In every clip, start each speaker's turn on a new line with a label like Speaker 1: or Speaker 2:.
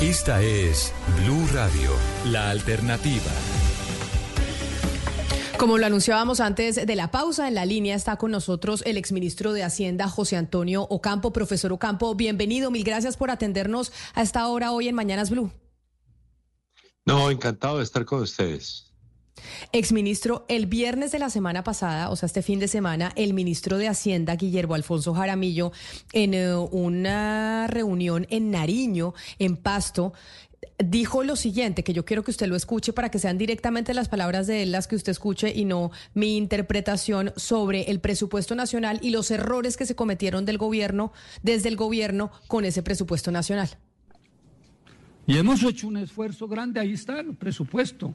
Speaker 1: Esta es Blue Radio, la alternativa.
Speaker 2: Como lo anunciábamos antes de la pausa, en la línea está con nosotros el exministro de Hacienda, José Antonio Ocampo. Profesor Ocampo, bienvenido. Mil gracias por atendernos a esta hora hoy en Mañanas Blue.
Speaker 3: No, encantado de estar con ustedes.
Speaker 2: Exministro, el viernes de la semana pasada, o sea, este fin de semana, el ministro de Hacienda, Guillermo Alfonso Jaramillo, en eh, una reunión en Nariño, en Pasto, dijo lo siguiente, que yo quiero que usted lo escuche para que sean directamente las palabras de él las que usted escuche y no mi interpretación sobre el presupuesto nacional y los errores que se cometieron del gobierno, desde el gobierno, con ese presupuesto nacional.
Speaker 4: Y hemos hecho un esfuerzo grande, ahí está el presupuesto.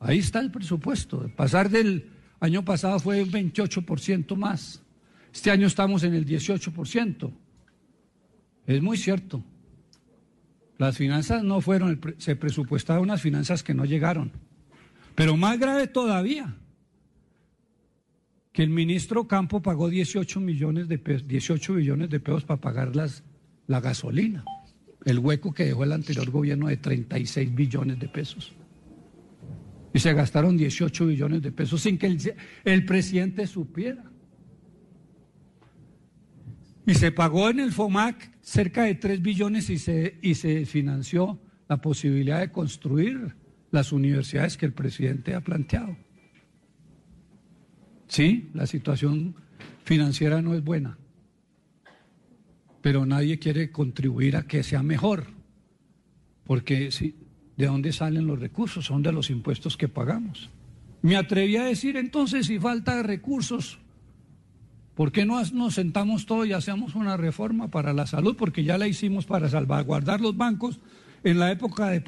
Speaker 4: Ahí está el presupuesto. Pasar del año pasado fue un 28% más. Este año estamos en el 18%. Es muy cierto. Las finanzas no fueron, se presupuestaron unas finanzas que no llegaron. Pero más grave todavía, que el ministro Campo pagó 18 millones de pesos, 18 billones de pesos para pagar las, la gasolina. El hueco que dejó el anterior gobierno de 36 billones de pesos. Y se gastaron 18 billones de pesos sin que el, el presidente supiera. Y se pagó en el FOMAC cerca de 3 billones y se, y se financió la posibilidad de construir las universidades que el presidente ha planteado. Sí, la situación financiera no es buena, pero nadie quiere contribuir a que sea mejor, porque si, ¿de dónde salen los recursos? Son de los impuestos que pagamos. Me atreví a decir entonces, si falta recursos, ¿Por qué no nos sentamos todos y hacemos una reforma para la salud? Porque ya la hicimos para salvaguardar los bancos en la época de...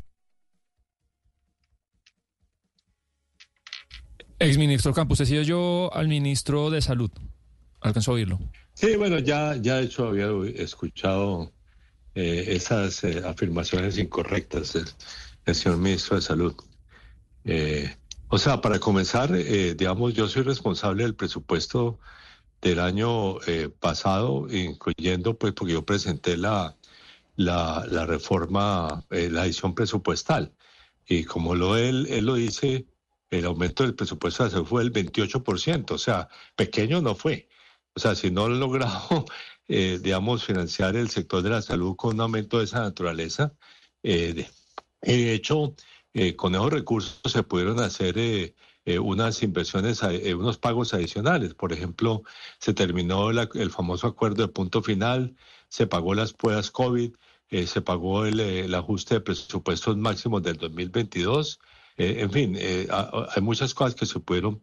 Speaker 5: Exministro Campos, decía yo al ministro de Salud. ¿Alcanzó a oírlo?
Speaker 3: Sí, bueno, ya, ya de hecho había escuchado eh, esas eh, afirmaciones incorrectas del, señor ministro de Salud. Eh, o sea, para comenzar, digamos, yo soy responsable del presupuesto del año eh, pasado, incluyendo, pues, porque yo presenté la, la, la reforma, eh, la edición presupuestal. Y como lo él, él lo dice, el aumento del presupuesto de fue el 28%, o sea, pequeño no fue. O sea, si no han logrado, eh, digamos, financiar el sector de la salud con un aumento de esa naturaleza, de, hecho, con esos recursos se pudieron hacer eh, unas inversiones, eh, unos pagos adicionales. Por ejemplo, se terminó el famoso acuerdo de punto final, se pagó las pruebas COVID, eh, se pagó el, ajuste de presupuestos máximos del 2022. en fin, hay muchas cosas que se pudieron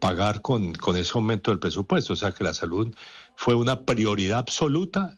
Speaker 3: pagar con, con ese aumento del presupuesto. O sea que la salud fue una prioridad absoluta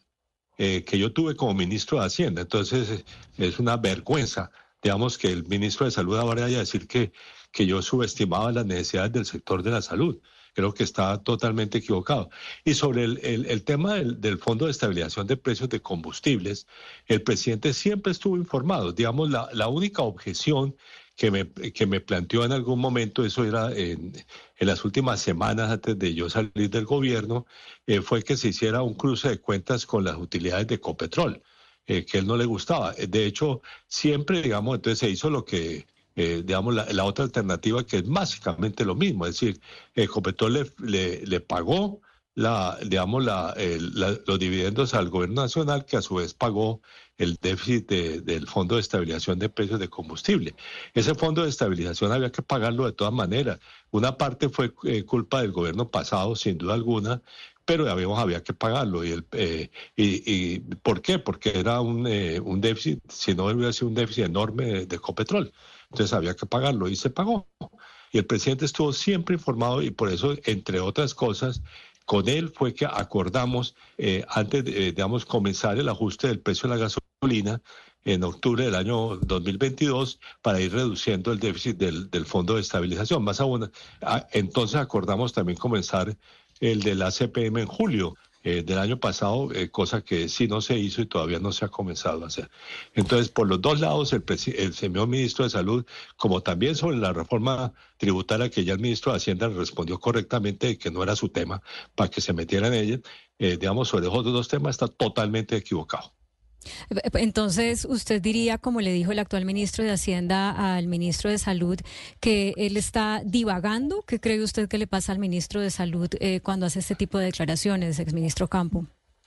Speaker 3: que yo tuve como ministro de Hacienda. Entonces, es una vergüenza, digamos, que el ministro de Salud ahora vaya a decir que, que yo subestimaba las necesidades del sector de la salud. Creo que está totalmente equivocado. Y sobre el, el, tema del, del, Fondo de Estabilización de Precios de Combustibles, el presidente siempre estuvo informado. Digamos, la, la única objeción que me, que me planteó en algún momento, eso era en, en las últimas semanas antes de yo salir del gobierno, eh, fue que se hiciera un cruce de cuentas con las utilidades de Copetrol. Eh, que él no le gustaba. De hecho, siempre, digamos, entonces se hizo lo que eh, digamos, la, otra alternativa que es básicamente lo mismo, es decir, Copetrol le, le, pagó la, los dividendos al gobierno nacional, que a su vez pagó el déficit del Fondo de Estabilización de Precios de Combustible. Ese Fondo de Estabilización había que pagarlo de todas maneras. Una parte fue eh, culpa del gobierno pasado, sin duda alguna, pero había que pagarlo. ¿Y, el, eh, y, por qué? Porque era un, un déficit, si no hubiera sido un déficit enorme de Copetrol. Entonces había que pagarlo y se pagó. Y el presidente estuvo siempre informado y por eso, entre otras cosas, con él fue que acordamos, eh, antes de, digamos, comenzar el ajuste del precio de la gasolina, en octubre del año 2022 para ir reduciendo el déficit del, del Fondo de Estabilización. Más aún, ah, entonces acordamos también comenzar el de la CPM en julio. Eh, del año pasado, eh, cosa que sí no se hizo y todavía no se ha comenzado a hacer. Entonces, por los dos lados, el, el señor ministro de Salud, como también sobre la reforma tributaria que ya el ministro de Hacienda respondió correctamente que no era su tema para que se metiera en ella, eh, digamos, sobre esos dos temas está totalmente equivocado.
Speaker 6: Entonces, usted diría, como le dijo el actual ministro de Hacienda al ministro de Salud, que él está divagando. ¿Qué cree usted que le pasa al ministro de Salud eh, cuando hace este tipo de declaraciones, exministro Campo?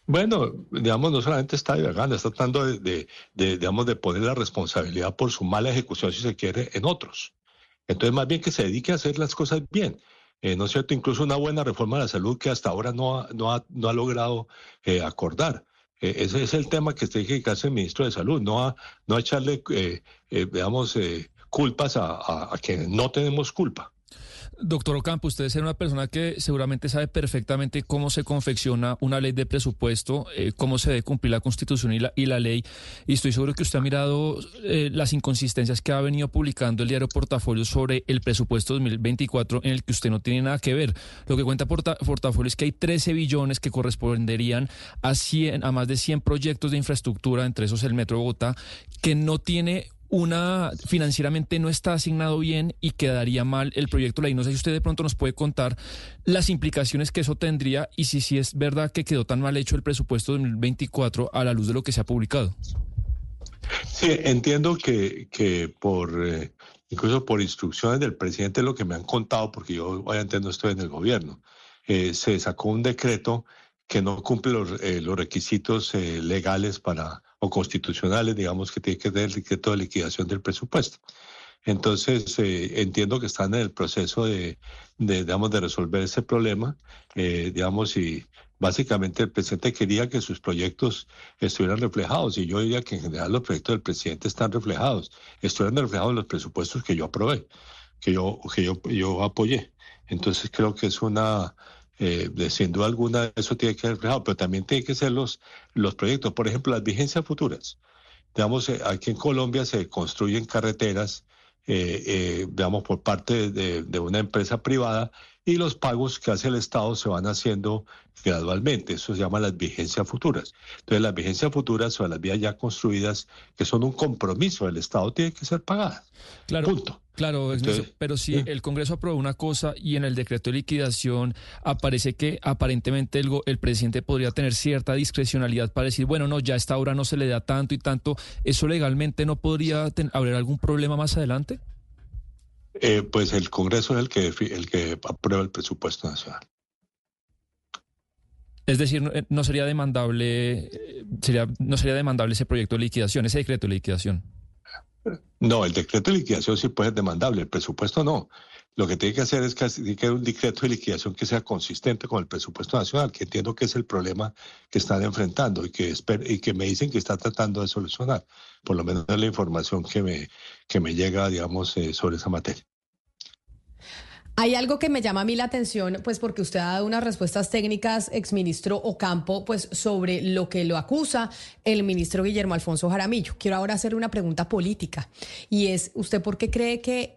Speaker 3: Bueno, digamos, no solamente está divagando, está tratando de, digamos, de poner la responsabilidad por su mala ejecución, si se quiere, en otros. Entonces, más bien que se dedique a hacer las cosas bien. Eh, ¿No es cierto? Incluso una buena reforma de la salud que hasta ahora no ha, logrado eh, acordar. Eh, ese es el tema que tiene que hacer el ministro de Salud, no a, no echarle, eh, eh, veamos, culpas a, a, que no tenemos culpa.
Speaker 5: Doctor Ocampo, usted es una persona que seguramente sabe perfectamente cómo se confecciona una ley de presupuesto, eh, cómo se debe cumplir la Constitución y la, y la ley. Y estoy seguro que usted ha mirado eh, las inconsistencias que ha venido publicando el diario Portafolio sobre el presupuesto 2024, en el que usted no tiene nada que ver. Lo que cuenta Portafolio es que hay 13 billones que corresponderían a, 100, a más de 100 proyectos de infraestructura, entre esos el Metro de Bogotá, que no tiene una financieramente no está asignado bien y quedaría mal el proyecto ley. No sé si usted de pronto nos puede contar las implicaciones que eso tendría y si, si es verdad que quedó tan mal hecho el presupuesto 2024 a la luz de lo que se ha publicado.
Speaker 3: Sí, entiendo que, que por eh, incluso por instrucciones del presidente lo que me han contado, porque yo obviamente no estoy en el gobierno, eh, se sacó un decreto que no cumple los, eh, los requisitos eh, legales para o constitucionales, digamos, que tiene que tener el decreto de liquidación del presupuesto. Entonces, eh, entiendo que están en el proceso de, de, digamos, de resolver ese problema, digamos, y básicamente el presidente quería que sus proyectos estuvieran reflejados, y yo diría que en general los proyectos del presidente están reflejados, estuvieran reflejados en los presupuestos que yo aprobé, que yo, que yo, yo apoyé. Entonces, creo que es una eh, sin duda alguna eso tiene que ser reflejado, pero también tiene que ser los, los proyectos, por ejemplo, las vigencias futuras. Digamos, eh, aquí en Colombia se construyen carreteras, eh, eh, digamos, por parte de, de, una empresa privada y los pagos que hace el Estado se van haciendo gradualmente. Eso se llama las vigencias futuras. Entonces, las vigencias futuras son las vías ya construidas, que son un compromiso del Estado, tienen que ser pagadas.
Speaker 5: Claro.
Speaker 3: Punto.
Speaker 5: Claro, pero si el Congreso aprobó una cosa y en el decreto de liquidación aparece que aparentemente el, el presidente podría tener cierta discrecionalidad para decir, bueno, no, ya a esta hora no se le da tanto y tanto, ¿eso legalmente no podría haber algún problema más adelante?
Speaker 3: Eh, pues el Congreso es el que, el que aprueba el presupuesto nacional.
Speaker 5: Es decir, no, no sería demandable, sería, no sería demandable ese proyecto de liquidación, ese decreto de liquidación.
Speaker 3: No, el decreto de liquidación sí puede ser demandable, el presupuesto no. Lo que tiene que hacer es que un decreto de liquidación que sea consistente con el presupuesto nacional, que entiendo que es el problema que están enfrentando y que, me dicen que está tratando de solucionar. Por lo menos la información que me, que me llega, digamos, eh, sobre esa materia.
Speaker 2: Hay algo que me llama a mí la atención, pues porque usted ha dado unas respuestas técnicas, exministro Ocampo, pues sobre lo que lo acusa el ministro Guillermo Alfonso Jaramillo. Quiero ahora hacerle una pregunta política y es, ¿usted por qué cree que...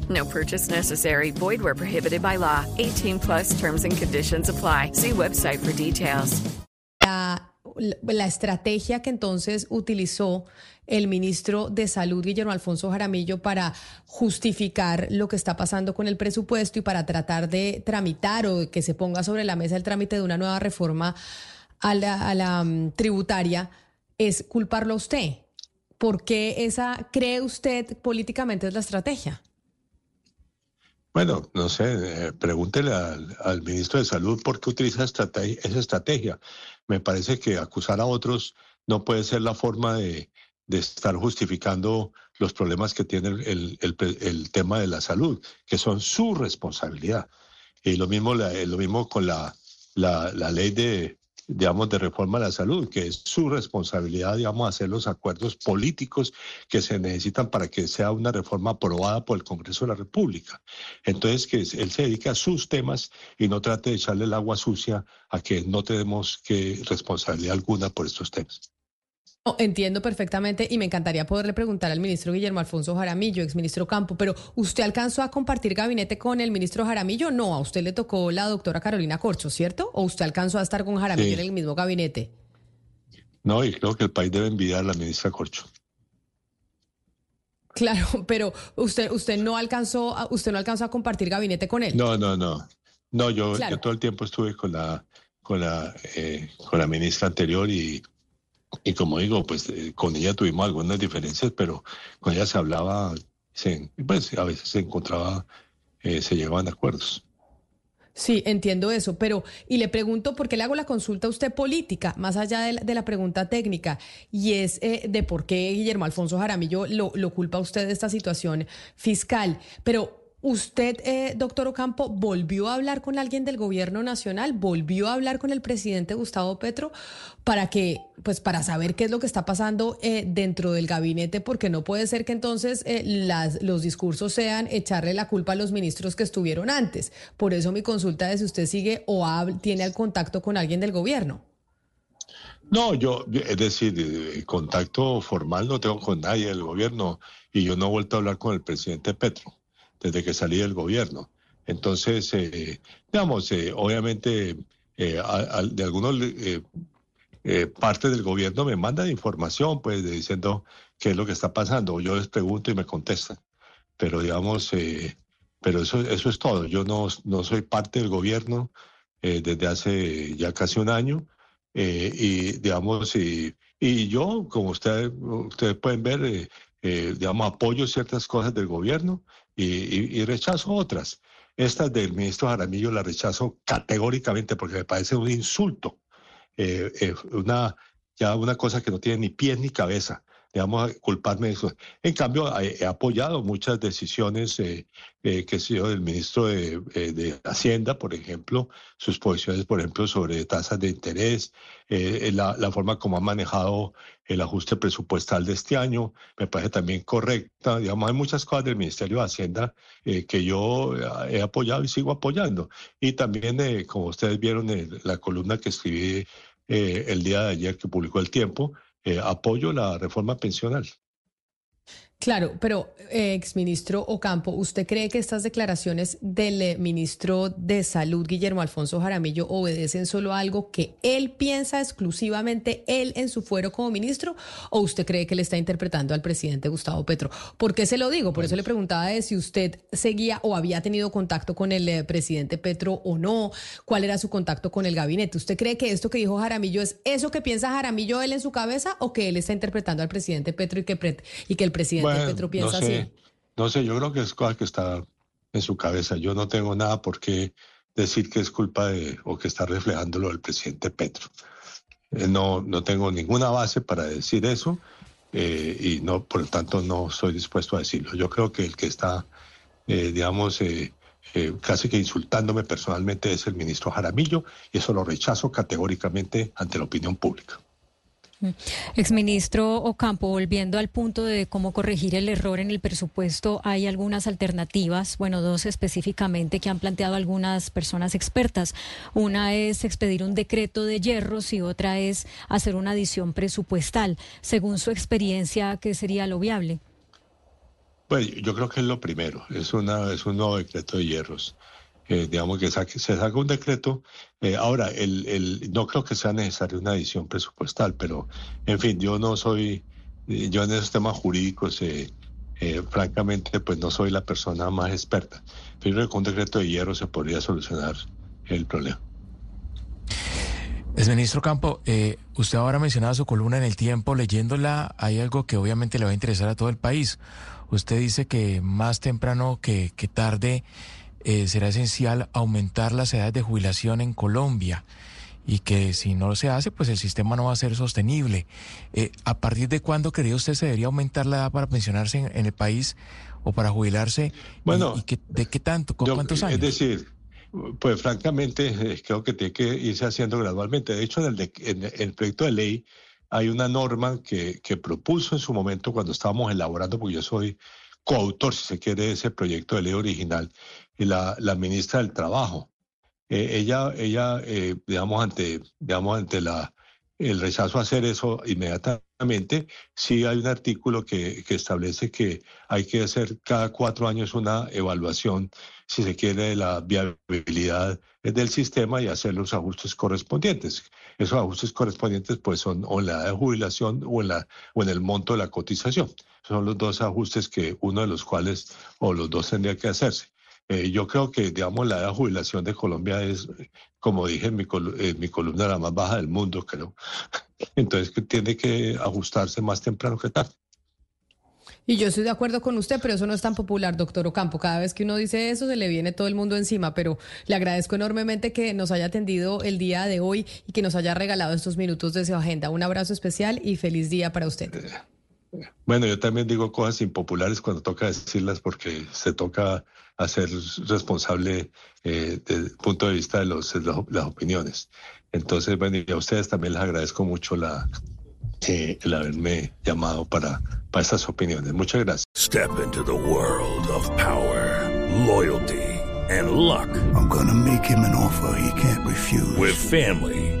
Speaker 7: No purchase necessary. Void where prohibited by law. 18 plus terms and conditions apply. See website for details.
Speaker 2: La, la estrategia que entonces utilizó el ministro de Salud, Guillermo Alfonso Jaramillo, para justificar lo que está pasando con el presupuesto y para tratar de tramitar o que se ponga sobre la mesa el trámite de una nueva reforma a la, a la um, tributaria, es culparlo a usted. ¿Por qué esa cree usted políticamente es la estrategia?
Speaker 3: Bueno, no sé, eh, pregúntele al, ministro de Salud por qué utiliza esa estrategia. Me parece que acusar a otros no puede ser la forma de, de estar justificando los problemas que tiene el, el, el, tema de la salud, que son su responsabilidad. Y lo mismo, lo mismo con la, la ley de, digamos, de reforma a la salud, que es su responsabilidad, digamos, hacer los acuerdos políticos que se necesitan para que sea una reforma aprobada por el Congreso de la República. Entonces, que él se dedique a sus temas y no trate de echarle el agua sucia a que no tenemos que responsabilidad alguna por estos temas
Speaker 2: entiendo perfectamente y me encantaría poderle preguntar al ministro Guillermo Alfonso Jaramillo, exministro Campo, pero ¿usted alcanzó a compartir gabinete con el ministro Jaramillo? No, a usted le tocó la doctora Carolina Corcho, ¿cierto? ¿O usted alcanzó a estar con Jaramillo en el mismo gabinete?
Speaker 3: No, y creo que el país debe envidiar a la ministra Corcho.
Speaker 2: Claro, pero usted usted no alcanzó a, usted no alcanzó a compartir gabinete con él.
Speaker 3: No, no, no. No, yo, yo todo el tiempo estuve con la con la eh, con la ministra anterior y y como digo, pues eh, con ella tuvimos algunas diferencias, pero con ella se hablaba, se, pues a veces se encontraba, eh, se llevaban acuerdos.
Speaker 2: Sí, entiendo eso, pero y le pregunto por qué le hago la consulta a usted política, más allá de la, pregunta técnica, y es eh, de por qué Guillermo Alfonso Jaramillo lo, lo culpa a usted de esta situación fiscal. Pero ¿Usted, eh, doctor Ocampo, volvió a hablar con alguien del gobierno nacional? ¿Volvió a hablar con el presidente Gustavo Petro para que, pues, para saber qué es lo que está pasando eh, dentro del gabinete? Porque no puede ser que entonces eh, las, los discursos sean echarle la culpa a los ministros que estuvieron antes. Por eso mi consulta es si usted sigue o tiene el contacto con alguien del gobierno.
Speaker 3: No, yo, es decir, contacto formal no tengo con nadie del gobierno y yo no he vuelto a hablar con el presidente Petro desde que salí del gobierno. Entonces, eh, digamos, eh, obviamente eh, de algunos partes del gobierno me mandan información, pues diciendo qué es lo que está pasando. Yo les pregunto y me contestan. Pero digamos, pero eso, eso es todo. Yo no, no soy parte del gobierno desde hace ya casi un año. y digamos, y, y yo, como ustedes, ustedes pueden ver, digamos, apoyo ciertas cosas del gobierno y, rechazo otras. Estas del ministro Jaramillo la rechazo categóricamente porque me parece un insulto, eh, eh, una, ya una cosa que no tiene ni pies ni cabeza digamos, culparme de eso. En cambio, he, apoyado muchas decisiones eh, eh, que he sido del ministro de, eh, de, Hacienda, por ejemplo, sus posiciones, por ejemplo, sobre tasas de interés, la, la, forma como ha manejado el ajuste presupuestal de este año, me parece también correcta. Digamos, hay muchas cosas del Ministerio de Hacienda que yo he apoyado y sigo apoyando. Y también, como ustedes vieron en la columna que escribí el día de ayer que publicó El Tiempo, eh, apoyo la reforma pensional.
Speaker 2: Claro, pero eh, exministro Ocampo, ¿usted cree que estas declaraciones del eh, ministro de Salud, Guillermo Alfonso Jaramillo, obedecen solo a algo que él piensa exclusivamente él en su fuero como ministro? ¿O usted cree que le está interpretando al presidente Gustavo Petro? ¿Por qué se lo digo? Por eso le preguntaba de si usted seguía o había tenido contacto con el eh, presidente Petro o no, cuál era su contacto con el gabinete. ¿Usted cree que esto que dijo Jaramillo es eso que piensa Jaramillo él en su cabeza o que él está interpretando al presidente Petro y que, y que el presidente no
Speaker 3: sé, No sé, yo creo que es cosa que está en su cabeza. Yo no tengo nada por qué decir que es culpa de o que está reflejándolo el presidente Petro. Eh, no, no tengo ninguna base para decir eso eh, y no, por lo tanto no soy dispuesto a decirlo. Yo creo que el que está, eh, digamos, casi que insultándome personalmente es el ministro Jaramillo y eso lo rechazo categóricamente ante la opinión pública.
Speaker 6: Exministro Ocampo, volviendo al punto de cómo corregir el error en el presupuesto, hay algunas alternativas, bueno, dos específicamente que han planteado algunas personas expertas. Una es expedir un decreto de hierros y otra es hacer una adición presupuestal. Según su experiencia, ¿qué sería lo viable?
Speaker 3: Pues yo creo que es lo primero, es, una, es un nuevo decreto de hierros. Eh, digamos que se saca un decreto. Eh, ahora, el, el, no creo que sea necesaria una edición presupuestal, pero en fin, yo no soy, yo en esos temas jurídicos, eh, francamente, pues no soy la persona más experta. Pero creo que con un decreto de hierro se podría solucionar el problema.
Speaker 8: Es ministro Campo, usted ahora mencionaba su columna en el tiempo, leyéndola, hay algo que obviamente le va a interesar a todo el país. Usted dice que más temprano que, que tarde eh, será esencial aumentar las edades de jubilación en Colombia. y que si no se hace, pues el sistema no va a ser sostenible. Eh, ¿A partir de cuándo cree usted se debería aumentar la edad para pensionarse en, el país o para jubilarse?
Speaker 3: Bueno,
Speaker 8: ¿Y, de qué tanto? ¿Con cuántos años?
Speaker 3: Es decir, pues francamente eh, creo que tiene que irse haciendo gradualmente. De hecho, en el, en el proyecto de ley hay una norma que, que, propuso en su momento cuando estábamos elaborando, porque yo soy coautor, si se quiere, de ese proyecto de ley original, la, la ministra del Trabajo. Eh, ella, ella eh, digamos, ante, digamos, ante la, el rechazo a hacer eso inmediatamente, sí hay un artículo que, que, establece que hay que hacer cada cuatro años una evaluación, si se quiere, de la viabilidad del sistema y hacer los ajustes correspondientes. Esos ajustes correspondientes pues son o en la jubilación o en, la, o en el monto de la cotización. Son los dos ajustes que uno de los cuales o los dos tendría que hacerse. Eh, yo creo que, digamos, la edad de jubilación de Colombia es, como dije en mi, mi columna, la más baja del mundo, creo. Entonces, tiene que ajustarse más temprano que tarde.
Speaker 2: Y yo estoy de acuerdo con usted, pero eso no es tan popular, doctor Ocampo. Cada vez que uno dice eso, se le viene todo el mundo encima, pero le agradezco enormemente que nos haya atendido el día de hoy y que nos haya regalado estos minutos de su agenda. Un abrazo especial y feliz día para usted.
Speaker 3: Bueno, yo también digo cosas impopulares cuando toca decirlas porque se toca hacer responsable eh, desde el punto de vista de los, las opiniones. Entonces, bueno, y a ustedes también les agradezco mucho la, eh, el haberme llamado para, para estas opiniones. Muchas gracias.
Speaker 9: Step into the world of power, loyalty and luck.
Speaker 10: I'm gonna make him an offer he can't refuse.
Speaker 9: With family,